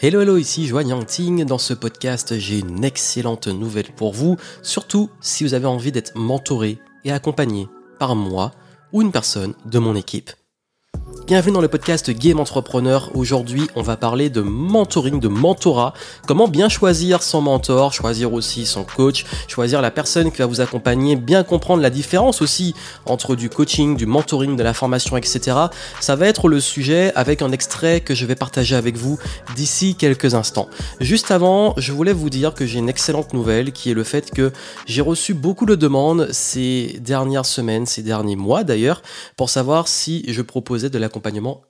Hello hello, ici Joanne Yangting. Dans ce podcast, j'ai une excellente nouvelle pour vous, surtout si vous avez envie d'être mentoré et accompagné par moi ou une personne de mon équipe. Bienvenue dans le podcast Game Entrepreneur. Aujourd'hui, on va parler de mentoring, de mentorat. Comment bien choisir son mentor, choisir aussi son coach, choisir la personne qui va vous accompagner, bien comprendre la différence aussi entre du coaching, du mentoring, de la formation, etc. Ça va être le sujet avec un extrait que je vais partager avec vous d'ici quelques instants. Juste avant, je voulais vous dire que j'ai une excellente nouvelle qui est le fait que j'ai reçu beaucoup de demandes ces dernières semaines, ces derniers mois d'ailleurs, pour savoir si je proposais de l'accompagnement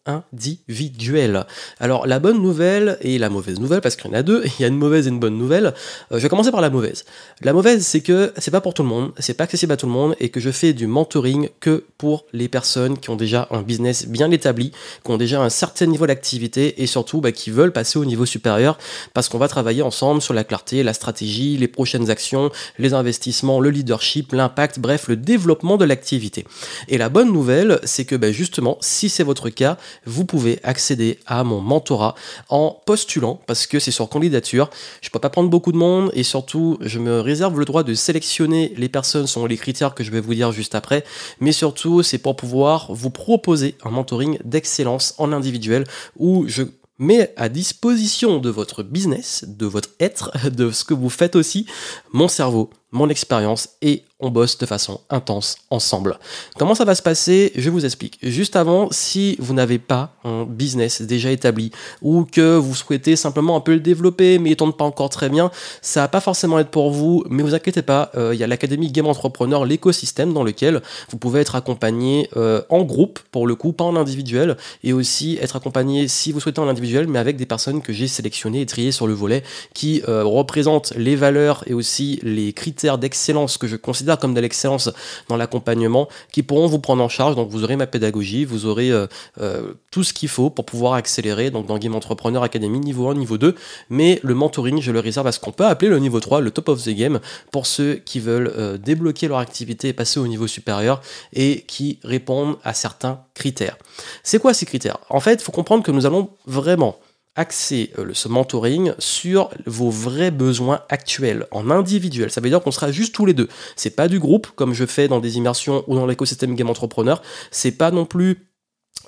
individuel. Alors la bonne nouvelle et la mauvaise nouvelle, parce qu'il y en a deux, il y a une mauvaise et une bonne nouvelle. Euh, je vais commencer par la mauvaise. La mauvaise, c'est que c'est pas pour tout le monde, c'est pas accessible à tout le monde et que je fais du mentoring que pour les personnes qui ont déjà un business bien établi, qui ont déjà un certain niveau d'activité et surtout bah, qui veulent passer au niveau supérieur parce qu'on va travailler ensemble sur la clarté, la stratégie, les prochaines actions, les investissements, le leadership, l'impact, bref, le développement de l'activité. Et la bonne nouvelle, c'est que bah, justement, si c'est votre cas, vous pouvez accéder à mon mentorat en postulant, parce que c'est sur candidature. Je peux pas prendre beaucoup de monde et surtout, je me réserve le droit de sélectionner les personnes selon les critères que je vais vous dire juste après. Mais surtout, c'est pour pouvoir vous proposer un mentoring d'excellence en individuel où je mets à disposition de votre business, de votre être, de ce que vous faites aussi, mon cerveau, mon expérience et on bosse de façon intense ensemble. Comment ça va se passer? Je vous explique. Juste avant, si vous n'avez pas un business déjà établi ou que vous souhaitez simplement un peu le développer mais il tourne pas encore très bien, ça va pas forcément être pour vous, mais vous inquiétez pas, euh, il y a l'académie Game Entrepreneur, l'écosystème dans lequel vous pouvez être accompagné euh, en groupe pour le coup, pas en individuel, et aussi être accompagné si vous souhaitez en individuel, mais avec des personnes que j'ai sélectionnées et triées sur le volet qui euh, représentent les valeurs et aussi les critères d'excellence que je considère comme de l'excellence dans l'accompagnement qui pourront vous prendre en charge. Donc vous aurez ma pédagogie, vous aurez euh, euh, tout ce qu'il faut pour pouvoir accélérer donc dans Game Entrepreneur Academy niveau 1, niveau 2. Mais le mentoring, je le réserve à ce qu'on peut appeler le niveau 3, le top of the game, pour ceux qui veulent euh, débloquer leur activité et passer au niveau supérieur et qui répondent à certains critères. C'est quoi ces critères? En fait, il faut comprendre que nous allons vraiment axer euh, ce mentoring sur vos vrais besoins actuels, en individuel. Ça veut dire qu'on sera juste tous les deux. C'est pas du groupe, comme je fais dans des immersions ou dans l'écosystème Game Entrepreneur. C'est pas non plus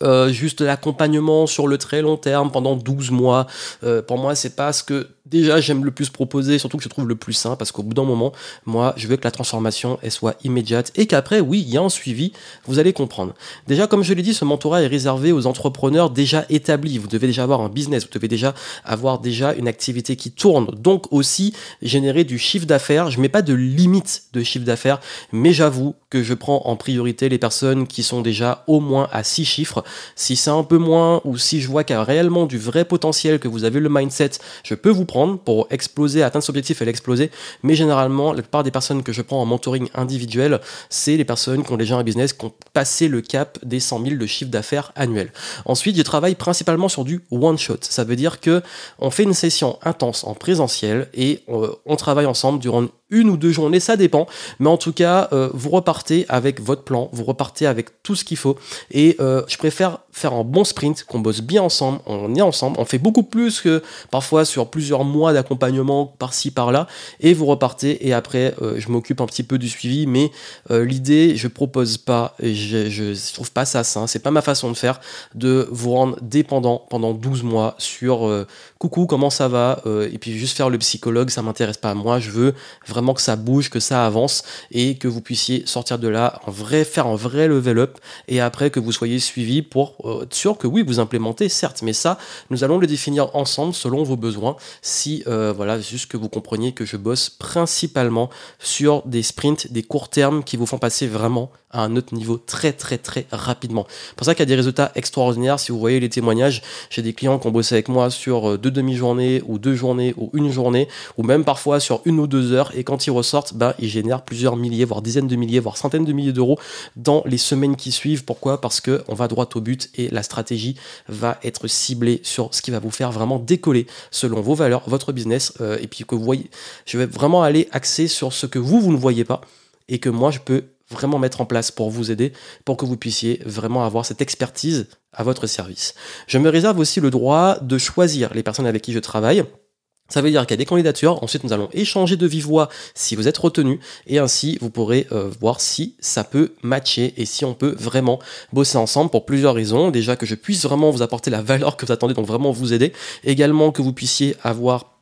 euh, juste l'accompagnement sur le très long terme pendant 12 mois. Euh, pour moi, c'est pas ce que déjà j'aime le plus proposer, surtout que je trouve le plus sain, parce qu'au bout d'un moment, moi, je veux que la transformation elle soit immédiate et qu'après, oui, il y a un suivi. Vous allez comprendre. Déjà, comme je l'ai dit, ce mentorat est réservé aux entrepreneurs déjà établis. Vous devez déjà avoir un business, vous devez déjà avoir déjà une activité qui tourne. Donc aussi générer du chiffre d'affaires. Je mets pas de limite de chiffre d'affaires, mais j'avoue que je prends en priorité les personnes qui sont déjà au moins à 6 chiffres si c'est un peu moins ou si je vois qu'il y a réellement du vrai potentiel, que vous avez le mindset, je peux vous prendre pour exploser, atteindre cet objectif et l'exploser. Mais généralement, la plupart des personnes que je prends en mentoring individuel, c'est les personnes qui ont déjà un business, qui ont passé le cap des 100 000 de chiffre d'affaires annuel. Ensuite, je travaille principalement sur du one shot. Ça veut dire que on fait une session intense en présentiel et on, euh, on travaille ensemble durant une ou deux journées, ça dépend. Mais en tout cas, euh, vous repartez avec votre plan, vous repartez avec tout ce qu'il faut. Et euh, je préfère faire un bon sprint, qu'on bosse bien ensemble, on est ensemble, on fait beaucoup plus que parfois sur plusieurs mois d'accompagnement par-ci par-là. Et vous repartez et après, euh, je m'occupe un petit peu du suivi. Mais l'idée, je propose pas, je, je trouve pas ça sain, c'est pas ma façon de faire, de vous rendre dépendant pendant 12 mois sur coucou, comment ça va, et puis juste faire le psychologue, ça m'intéresse pas. Moi, je veux vraiment que ça bouge, que ça avance et que vous puissiez sortir de là en vrai, faire un vrai level up et après que vous soyez suivi pour euh, être sûr que oui, vous implémentez, certes, mais ça, nous allons le définir ensemble selon vos besoins. Si, euh, voilà, juste que vous compreniez que je bosse principalement sur des sprints, des courts termes qui vous font passer vraiment à un autre niveau très très très rapidement. C'est pour ça qu'il y a des résultats extraordinaires. Si vous voyez les témoignages, j'ai des clients qui ont bossé avec moi sur euh, deux demi-journées ou deux journées ou une journée ou même parfois sur une ou deux heures et quand ils ressortent, bah, ils génèrent plusieurs milliers, voire dizaines de milliers, voire centaines de milliers d'euros dans les semaines qui suivent. Pourquoi? Parce que on va droit au but et la stratégie va être ciblée sur ce qui va vous faire vraiment décoller selon vos valeurs, votre business euh, et puis que vous voyez, je vais vraiment aller axer sur ce que vous vous ne voyez pas et que moi je peux vraiment mettre en place pour vous aider, pour que vous puissiez vraiment avoir cette expertise à votre service. Je me réserve aussi le droit de choisir les personnes avec qui je travaille. Ça veut dire qu'il y a des candidatures, ensuite nous allons échanger de vive voix si vous êtes retenu, et ainsi vous pourrez euh, voir si ça peut matcher et si on peut vraiment bosser ensemble pour plusieurs raisons. Déjà que je puisse vraiment vous apporter la valeur que vous attendez, donc vraiment vous aider. Également que vous puissiez avoir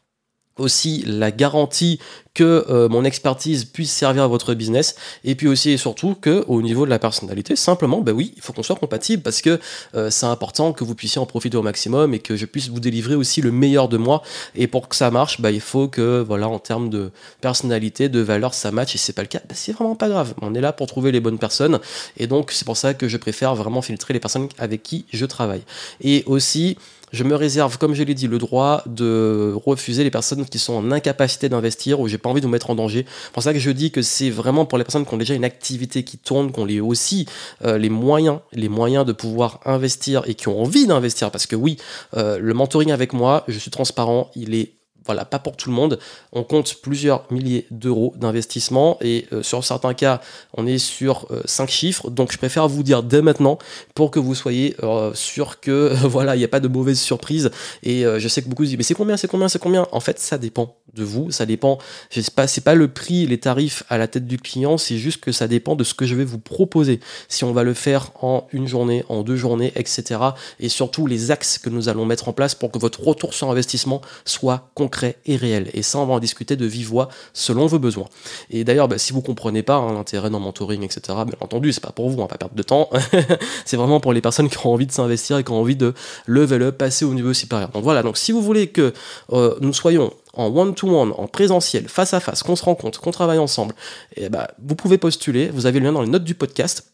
aussi la garantie que euh, mon expertise puisse servir à votre business. Et puis aussi et surtout que au niveau de la personnalité simplement ben oui il faut qu'on soit compatible parce que euh, c'est important que vous puissiez en profiter au maximum et que je puisse vous délivrer aussi le meilleur de moi. Et pour que ça marche ben, il faut que voilà en termes de personnalité de valeur ça matche. Et c'est pas le cas ben, c'est vraiment pas grave. On est là pour trouver les bonnes personnes. Et donc c'est pour ça que je préfère vraiment filtrer les personnes avec qui je travaille. Et aussi je me réserve, comme je l'ai dit, le droit de refuser les personnes qui sont en incapacité d'investir ou j'ai pas envie de vous mettre en danger. C'est pour ça que je dis que c'est vraiment pour les personnes qui ont déjà une activité qui tourne, qui ont les aussi euh, les moyens, les moyens de pouvoir investir et qui ont envie d'investir. Parce que oui, euh, le mentoring avec moi, je suis transparent, il est voilà, pas pour tout le monde. On compte plusieurs milliers d'euros d'investissement et euh, sur certains cas, on est sur 5 euh, chiffres. Donc je préfère vous dire dès maintenant pour que vous soyez euh, sûr que voilà, il n'y a pas de mauvaise surprise. Et je sais que beaucoup se disent mais c'est combien, c'est combien, c'est combien? En fait, ça dépend de vous, ça dépend. C'est pas le prix, les tarifs à la tête du client, c'est juste que ça dépend de ce que je vais vous proposer. Si on va le faire en une journée, en deux journées, etc. Et surtout les axes que nous allons mettre en place pour que votre retour sur investissement soit concret et réel. Et ça, on va en discuter de vive voix selon vos besoins. Et d'ailleurs, bah, si vous comprenez pas hein, l'intérêt dans mentoring, etc., bien entendu, c'est pas pour vous, on pas perdre de temps. c'est vraiment pour les personnes qui ont envie de s'investir et qui ont envie de level up, passer au niveau supérieur. Donc voilà, donc si vous voulez que euh, nous soyons en one-to-one, en présentiel, face à face, qu'on se rencontre, qu'on travaille ensemble, et eh bah, vous pouvez postuler. Vous avez le lien dans les notes du podcast.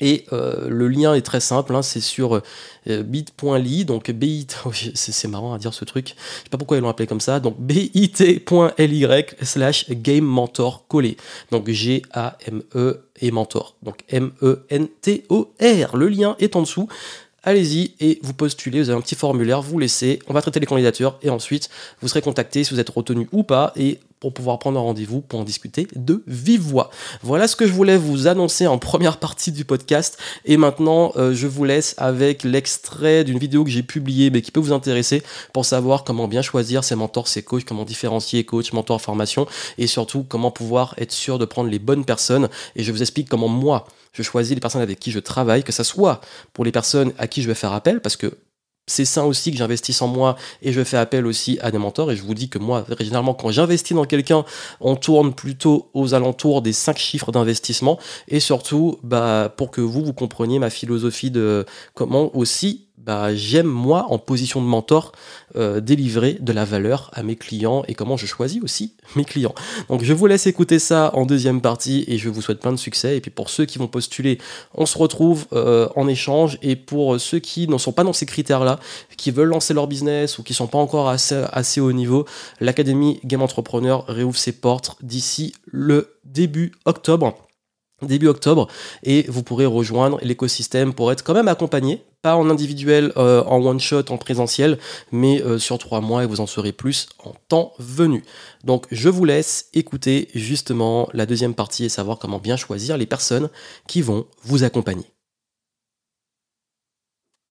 Et euh, le lien est très simple, hein, c'est sur euh, bit.ly, donc bit, oh, c'est marrant à dire ce truc, je sais pas pourquoi ils l'ont appelé comme ça, donc bit.ly slash game mentor collé, donc G-A-M-E et mentor, donc M-E-N-T-O-R, le lien est en dessous, allez-y et vous postulez, vous avez un petit formulaire, vous laissez, on va traiter les candidatures et ensuite vous serez contacté si vous êtes retenu ou pas et pour pouvoir prendre un rendez-vous pour en discuter de vive voix. Voilà ce que je voulais vous annoncer en première partie du podcast et maintenant euh, je vous laisse avec l'extrait d'une vidéo que j'ai publiée mais qui peut vous intéresser pour savoir comment bien choisir ses mentors, ses coachs, comment différencier coach, mentor, formation et surtout comment pouvoir être sûr de prendre les bonnes personnes et je vous explique comment moi je choisis les personnes avec qui je travaille, que ce soit pour les personnes à qui je vais faire appel, parce que c'est ça aussi que j'investisse en moi et je fais appel aussi à des mentors. Et je vous dis que moi, généralement, quand j'investis dans quelqu'un, on tourne plutôt aux alentours des 5 chiffres d'investissement. Et surtout, bah, pour que vous, vous compreniez ma philosophie de comment aussi bah, j'aime moi en position de mentor euh, délivrer de la valeur à mes clients et comment je choisis aussi mes clients. Donc je vous laisse écouter ça en deuxième partie et je vous souhaite plein de succès. Et puis pour ceux qui vont postuler, on se retrouve euh, en échange. Et pour ceux qui ne sont pas dans ces critères-là, qui veulent lancer leur business ou qui sont pas encore assez, assez haut niveau, l'Académie Game Entrepreneur réouvre ses portes d'ici le début octobre début octobre et vous pourrez rejoindre l'écosystème pour être quand même accompagné pas en individuel euh, en one shot en présentiel mais euh, sur trois mois et vous en saurez plus en temps venu. Donc je vous laisse écouter justement la deuxième partie et savoir comment bien choisir les personnes qui vont vous accompagner.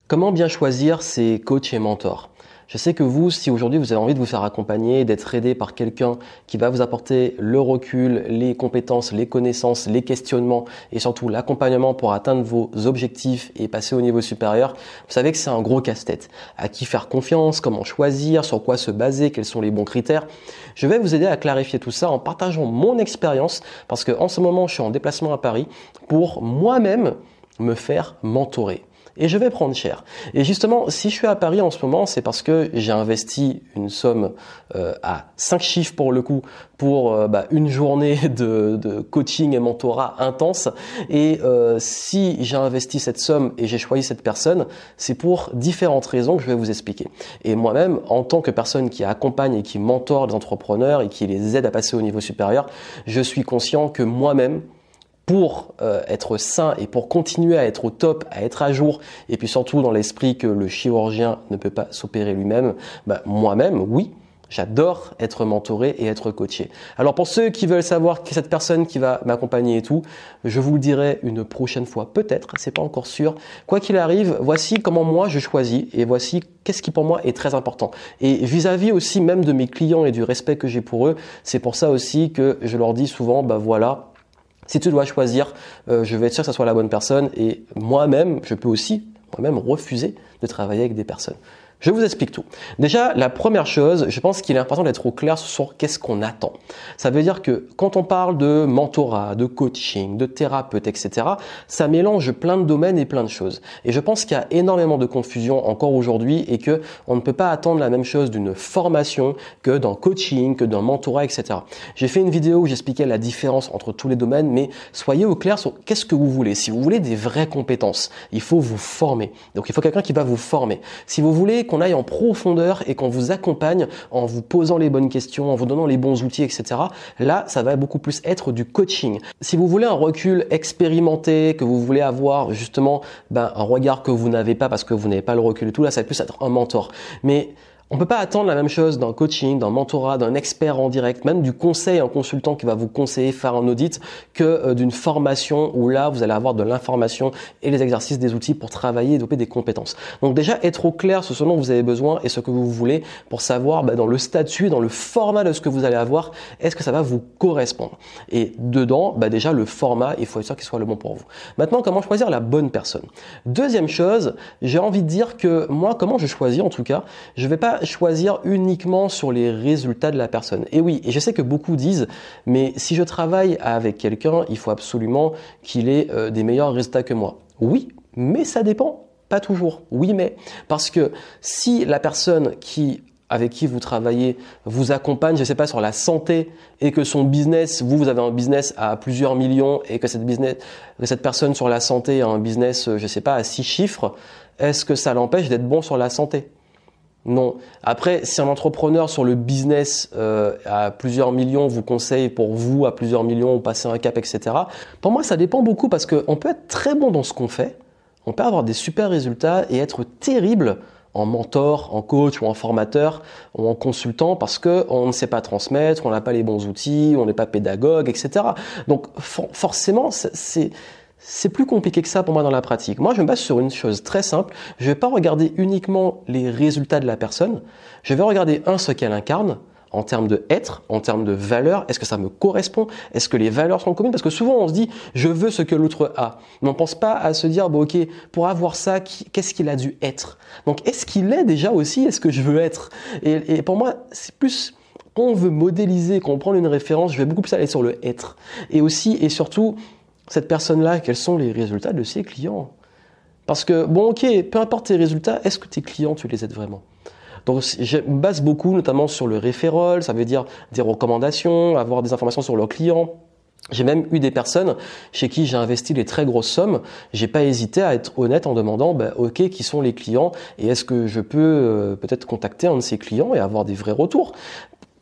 Comment bien choisir ces coachs et mentors? Je sais que vous, si aujourd'hui vous avez envie de vous faire accompagner, d'être aidé par quelqu'un qui va vous apporter le recul, les compétences, les connaissances, les questionnements et surtout l'accompagnement pour atteindre vos objectifs et passer au niveau supérieur, vous savez que c'est un gros casse-tête. À qui faire confiance, comment choisir, sur quoi se baser, quels sont les bons critères? Je vais vous aider à clarifier tout ça en partageant mon expérience parce que en ce moment je suis en déplacement à Paris pour moi-même me faire mentorer et je vais prendre cher. Et justement, si je suis à Paris en ce moment, c'est parce que j'ai investi une somme euh, à 5 chiffres pour le coup pour euh, bah, une journée de, coaching et mentorat intense. Et euh, si j'ai investi cette somme et j'ai choisi cette personne, c'est pour différentes raisons que je vais vous expliquer. Et moi-même, en tant que personne qui accompagne et qui mentor les entrepreneurs et qui les aide à passer au niveau supérieur, je suis conscient que moi-même, pour euh, être sain et pour continuer à être au top, à être à jour, et puis surtout dans l'esprit que le chirurgien ne peut pas s'opérer lui-même, bah, moi-même, oui, J'adore être mentoré et être coaché. Alors pour ceux qui veulent savoir qui est cette personne qui va m'accompagner et tout, je vous le dirai une prochaine fois, peut-être, c'est pas encore sûr. Quoi qu'il arrive, voici comment moi je choisis et voici qu'est-ce qui pour moi est très important. Et vis-à-vis aussi même de mes clients et du respect que j'ai pour eux, c'est pour ça aussi que je leur dis souvent, bah voilà, si tu dois choisir, euh, je vais être sûr que ça soit la bonne personne et moi-même, je peux aussi moi-même refuser de travailler avec des personnes. Je vous explique tout. Déjà, la première chose, je pense qu'il est important d'être au clair sur qu'est-ce qu'on attend. Ça veut dire que quand on parle de mentorat, de coaching, de thérapeute, etc., ça mélange plein de domaines et plein de choses. Et je pense qu'il y a énormément de confusion encore aujourd'hui et que on ne peut pas attendre la même chose d'une formation que d'un coaching, que d'un mentorat, etc. J'ai fait une vidéo où j'expliquais la différence entre tous les domaines, mais soyez au clair sur qu'est-ce que vous voulez. Si vous voulez des vraies compétences, il faut vous former. Donc il faut quelqu'un qui va vous former. Si vous voulez qu'on aille en profondeur et qu'on vous accompagne en vous posant les bonnes questions, en vous donnant les bons outils, etc. Là, ça va beaucoup plus être du coaching. Si vous voulez un recul expérimenté, que vous voulez avoir justement ben, un regard que vous n'avez pas parce que vous n'avez pas le recul et tout, là, ça va plus être un mentor. Mais on peut pas attendre la même chose d'un coaching, d'un mentorat, d'un expert en direct, même du conseil, un consultant qui va vous conseiller faire un audit, que euh, d'une formation où là vous allez avoir de l'information et les exercices, des outils pour travailler et développer des compétences. Donc déjà être au clair sur ce dont vous avez besoin et ce que vous voulez pour savoir bah, dans le statut, dans le format de ce que vous allez avoir, est-ce que ça va vous correspondre? Et dedans, bah, déjà le format, il faut être sûr qu'il soit le bon pour vous. Maintenant, comment choisir la bonne personne? Deuxième chose, j'ai envie de dire que moi, comment je choisis en tout cas, je vais pas choisir uniquement sur les résultats de la personne. Et oui, et je sais que beaucoup disent, mais si je travaille avec quelqu'un, il faut absolument qu'il ait euh, des meilleurs résultats que moi. Oui, mais ça dépend. Pas toujours. Oui, mais parce que si la personne qui avec qui vous travaillez vous accompagne, je ne sais pas, sur la santé et que son business, vous, vous avez un business à plusieurs millions et que cette que cette personne sur la santé a un business, je ne sais pas, à six chiffres, est-ce que ça l'empêche d'être bon sur la santé? Non. Après, si un entrepreneur sur le business euh, à plusieurs millions vous conseille pour vous à plusieurs millions passer un cap, etc. Pour moi, ça dépend beaucoup parce qu'on peut être très bon dans ce qu'on fait, on peut avoir des super résultats et être terrible en mentor, en coach ou en formateur ou en consultant parce que on ne sait pas transmettre, on n'a pas les bons outils, on n'est pas pédagogue, etc. Donc forcément, c'est c'est plus compliqué que ça pour moi dans la pratique. Moi, je me base sur une chose très simple. Je ne vais pas regarder uniquement les résultats de la personne. Je vais regarder, un, ce qu'elle incarne en termes de être, en termes de valeur. Est-ce que ça me correspond? Est-ce que les valeurs sont communes? Parce que souvent, on se dit, je veux ce que l'autre a. Mais on ne pense pas à se dire, bon, ok, pour avoir ça, qu'est-ce qu'il a dû être? Donc, est-ce qu'il est déjà aussi Est-ce que je veux être? Et, pour moi, c'est plus quand on veut modéliser, quand on prend une référence, je vais beaucoup plus aller sur le être. Et aussi, et surtout, cette personne-là, quels sont les résultats de ses clients Parce que, bon, ok, peu importe tes résultats, est-ce que tes clients, tu les aides vraiment donc je me base beaucoup notamment sur le référol, ça veut dire des recommandations, avoir des informations sur leurs clients. J'ai même eu des personnes chez qui j'ai investi des très grosses sommes. J'ai pas hésité à être honnête en demandant, bah, ok, qui sont les clients et est-ce que je peux euh, peut-être contacter un de ces clients et avoir des vrais retours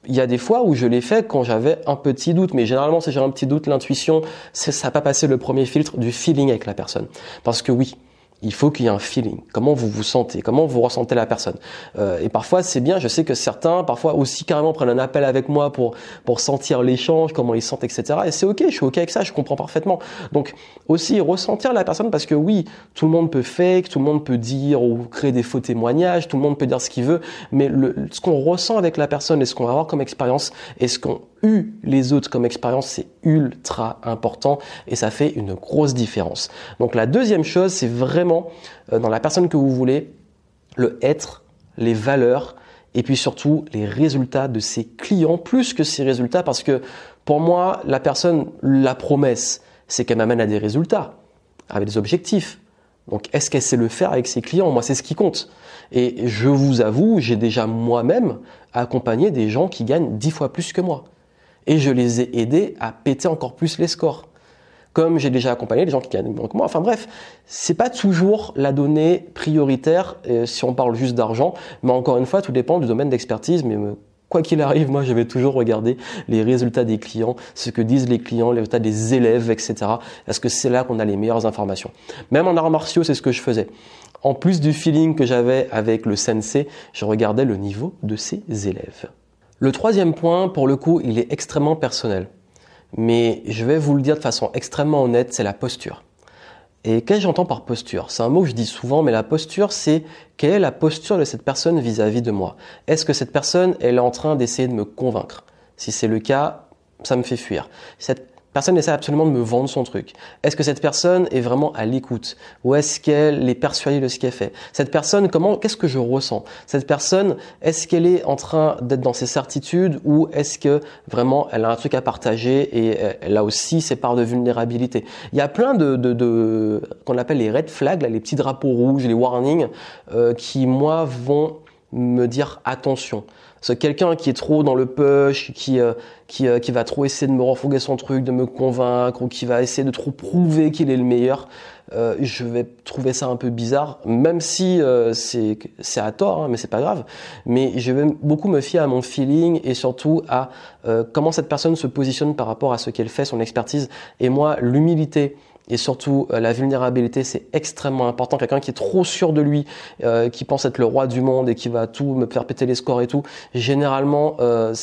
il y a des fois où je l'ai fait quand j'avais un petit doute, mais généralement si j'ai un petit doute, l'intuition, ça n'a pas passé le premier filtre du feeling avec la personne. Parce que oui, il faut qu'il y ait un feeling. Comment vous vous sentez? Comment vous ressentez la personne? Euh, Et parfois, c'est bien. Je sais que certains, parfois aussi carrément, prennent un appel avec moi pour pour sentir l'échange, comment ils sentent, etc. Et c'est ok. Je suis ok avec ça. Je comprends parfaitement. Donc aussi ressentir la personne parce que oui, tout le monde peut fake, tout le monde peut dire ou créer des faux témoignages, tout le monde peut dire ce qu'il veut, mais ce qu'on ressent avec la personne et ce qu'on va avoir comme expérience et ce qu'on eu les autres comme expérience, c'est ultra important et ça fait une grosse différence. Donc la deuxième chose, c'est vraiment euh, dans la personne que vous voulez, le être, les valeurs et puis surtout les résultats de ses clients plus que ses résultats parce que pour moi, la personne, la promesse, c'est qu'elle m'amène à des résultats avec des objectifs. Donc, est-ce qu'elle sait le faire avec ses clients? Moi, c'est ce qui compte. Et je vous avoue, j'ai déjà moi-même accompagné des gens qui gagnent dix fois plus que moi et je les ai aidés à péter encore plus les scores. Comme j'ai déjà accompagné les gens qui gagnent moins que moi. Enfin bref, c'est pas toujours la donnée prioritaire euh, si on parle juste d'argent, mais encore une fois, tout dépend du domaine d'expertise. Mais euh, quoi qu'il arrive, moi, je vais toujours regarder les résultats des clients, ce que disent les clients, les résultats des élèves, etc. Parce que c'est là qu'on a les meilleures informations? Même en arts martiaux, c'est ce que je faisais. En plus du feeling que j'avais avec le sensei, je regardais le niveau de ses élèves. Le troisième point, pour le coup, il est extrêmement personnel. Mais je vais vous le dire de façon extrêmement honnête, c'est la posture. Et qu'est-ce que j'entends par posture? C'est un mot que je dis souvent, mais la posture, c'est quelle est la posture de cette personne vis-à-vis de moi? Est-ce que cette personne, elle est en train d'essayer de me convaincre? Si c'est le cas, ça me fait fuir. Personne n'essaie absolument de me vendre son truc. Est-ce que cette personne est vraiment à l'écoute? Ou est-ce qu'elle est persuadée de ce qu'elle fait? Cette personne, comment, qu'est-ce que je ressens? Cette personne, est-ce qu'elle est en train d'être dans ses certitudes? Ou est-ce que vraiment elle a un truc à partager et elle a aussi ses parts de vulnérabilité? Il y a plein de, de, de qu'on appelle les red flags, les petits drapeaux rouges, les warnings, euh, qui moi vont me dire attention. C'est quelqu'un qui est trop dans le push, qui, euh, qui, euh, qui va trop essayer de me refourguer son truc, de me convaincre, ou qui va essayer de trop prouver qu'il est le meilleur, euh, je vais trouver ça un peu bizarre, même si c'est c'est à tort, hein, mais c'est pas grave. Mais je vais beaucoup me fier à mon feeling et surtout à comment cette personne se positionne par rapport à ce qu'elle fait, son expertise. Et moi, l'humilité et surtout, euh, la vulnérabilité, c'est extrêmement important. Quelqu'un qui est trop sûr de lui, euh, qui pense être le roi du monde et qui va tout me faire péter les scores et tout, généralement, euh,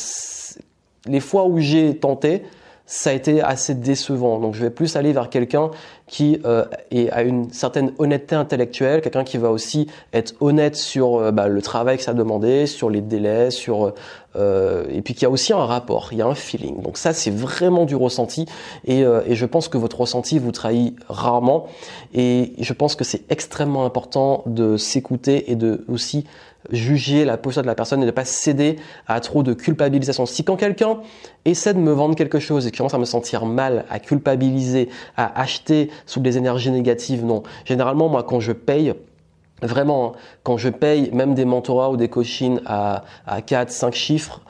les fois où j'ai tenté, ça a été assez décevant. Donc je vais plus aller vers quelqu'un qui euh, est, a une certaine honnêteté intellectuelle, quelqu'un qui va aussi être honnête sur euh, bah, le travail que ça a demandé, sur les délais, sur euh, et puis qui a aussi un rapport, il y a un feeling. Donc ça c'est vraiment du ressenti et, euh, et je pense que votre ressenti vous trahit rarement et je pense que c'est extrêmement important de s'écouter et de aussi juger la posture de la personne et ne pas céder à trop de culpabilisation. Si quand quelqu'un essaie de me vendre quelque chose et commence à me sentir mal, à culpabiliser, à acheter sous des énergies négatives, non. Généralement, moi, quand je paye, vraiment, hein, quand je paye même des mentorats ou des coachings à, à 4, 5 chiffres,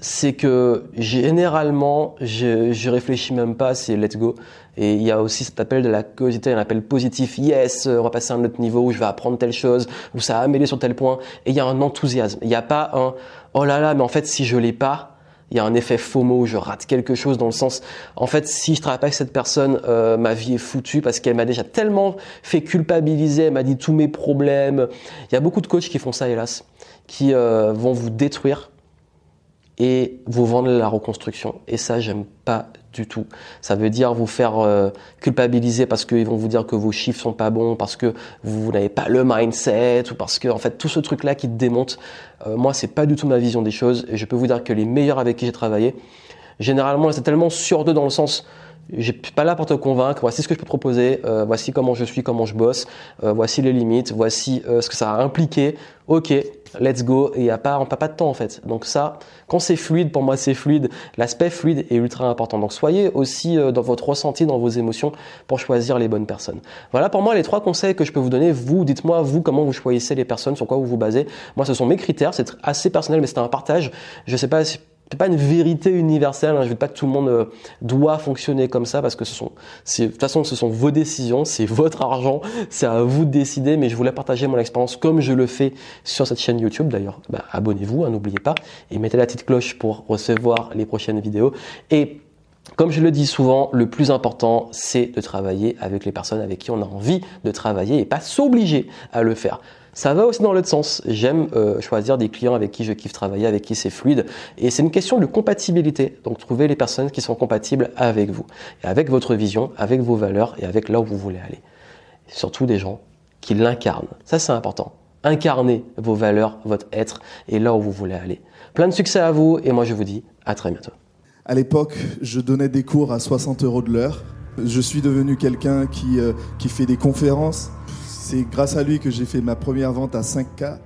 c'est que généralement, je, je réfléchis même pas, c'est let's go. Et il y a aussi cet appel de la curiosité, un appel positif, yes, on va passer à un autre niveau où je vais apprendre telle chose, où ça a amélioré sur tel point. Et il y a un enthousiasme. Il n'y a pas un, oh là là, mais en fait, si je l'ai pas, il y a un effet FOMO, je rate quelque chose dans le sens, en fait, si je travaille pas avec cette personne, euh, ma vie est foutue parce qu'elle m'a déjà tellement fait culpabiliser, elle m'a dit tous mes problèmes. Il y a beaucoup de coachs qui font ça, hélas, qui euh, vont vous détruire et vous vendre la reconstruction. Et ça, j'aime pas du tout. Ça veut dire vous faire euh, culpabiliser parce qu'ils vont vous dire que vos chiffres sont pas bons, parce que vous, n'avez pas le mindset, ou parce que en fait tout ce truc-là qui te démonte. Euh, moi, c'est pas du tout ma vision des choses. Je peux vous dire que les meilleurs avec qui j'ai travaillé, généralement, c'est tellement sur d'eux dans le sens suis pas là pour te convaincre. Voici ce que je peux te proposer. Euh, voici comment je suis, comment je bosse. Euh, voici les limites. Voici euh, ce que ça a impliqué. Ok, let's go. Et a pas, on pas pas de temps en fait. Donc ça, quand c'est fluide, pour moi c'est fluide. L'aspect fluide est ultra important. Donc soyez aussi dans votre ressenti, dans vos émotions, pour choisir les bonnes personnes. Voilà pour moi les trois conseils que je peux vous donner. Vous, dites-moi vous comment vous choisissez les personnes, sur quoi vous vous basez. Moi, ce sont mes critères. C'est assez personnel, mais c'est un partage. Je sais pas si c'est pas une vérité universelle. Hein. Je veux pas que tout le monde euh, doit fonctionner comme ça parce que ce sont, de toute façon, ce sont vos décisions, c'est votre argent, c'est à vous de décider. Mais je voulais partager mon expérience comme je le fais sur cette chaîne YouTube. D'ailleurs, bah, abonnez-vous, hein, n'oubliez pas, et mettez la petite cloche pour recevoir les prochaines vidéos. Et comme je le dis souvent, le plus important, c'est de travailler avec les personnes avec qui on a envie de travailler et pas s'obliger à le faire. Ça va aussi dans l'autre sens. J'aime euh, choisir des clients avec qui je kiffe travailler, avec qui c'est fluide. Et c'est une question de compatibilité. Donc trouver les personnes qui sont compatibles avec vous, avec votre vision, avec vos valeurs et avec là où vous voulez aller. surtout des gens qui l'incarnent. Ça c'est important. Incarnez vos valeurs, votre être et là où vous voulez aller. Plein de succès à vous et moi je vous dis à très bientôt. À l'époque, je donnais des cours à 60 euros de l'heure. Je suis devenu quelqu'un qui, euh, qui fait des conférences c'est grâce à lui que j'ai fait ma première vente à 5K.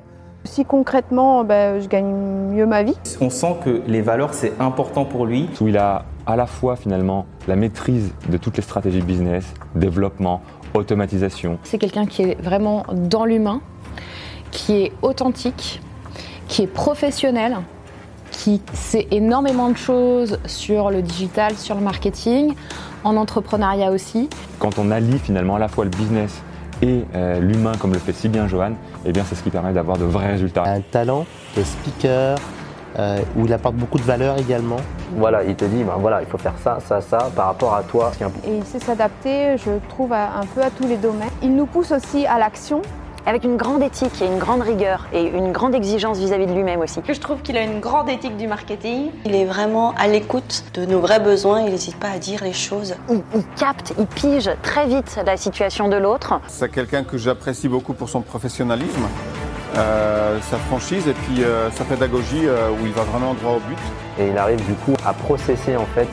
Si concrètement, ben, je gagne mieux ma vie. On sent que les valeurs, c'est important pour lui. Où il a à la fois finalement la maîtrise de toutes les stratégies business, développement, automatisation. C'est quelqu'un qui est vraiment dans l'humain, qui est authentique, qui est professionnel, qui sait énormément de choses sur le digital, sur le marketing, en entrepreneuriat aussi. Quand on allie finalement à la fois le business et euh, l'humain, comme le fait si bien Johan, eh bien c'est ce qui permet d'avoir de vrais résultats. Un talent de speaker, euh, où il apporte beaucoup de valeur également. Voilà, il te dit, ben voilà, il faut faire ça, ça, ça, par rapport à toi. Et il sait s'adapter, je trouve, un peu à tous les domaines. Il nous pousse aussi à l'action, avec une grande éthique et une grande rigueur et une grande exigence vis-à-vis de lui-même aussi. Je trouve qu'il a une grande éthique du marketing. Il est vraiment à l'écoute de nos vrais besoins, il n'hésite pas à dire les choses. Il, il capte, il pige très vite la situation de l'autre. C'est quelqu'un que j'apprécie beaucoup pour son professionnalisme. Euh, sa franchise et puis euh, sa pédagogie euh, où il va vraiment droit au but. Et il arrive du coup à processer en fait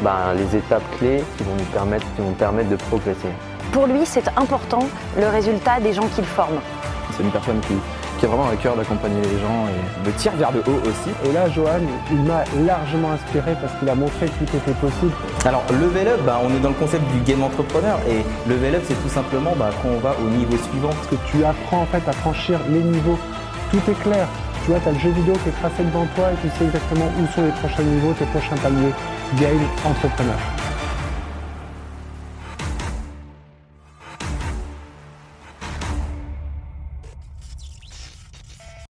ben, les étapes clés qui vont nous permettre, qui vont permettre de progresser. Pour lui, c'est important le résultat des gens qu'il forme. C'est une personne qui, qui a vraiment à cœur d'accompagner les gens et de tirer vers le haut aussi. Et là, Johan, il m'a largement inspiré parce qu'il a montré que tout était possible. Alors, level up, bah, on est dans le concept du game entrepreneur et level up, c'est tout simplement bah, quand on va au niveau suivant. Parce que tu apprends en fait à franchir les niveaux. Tout est clair. Tu vois, tu as le jeu vidéo qui est tracé devant toi et tu sais exactement où sont les prochains niveaux, tes prochains paliers. Game entrepreneur.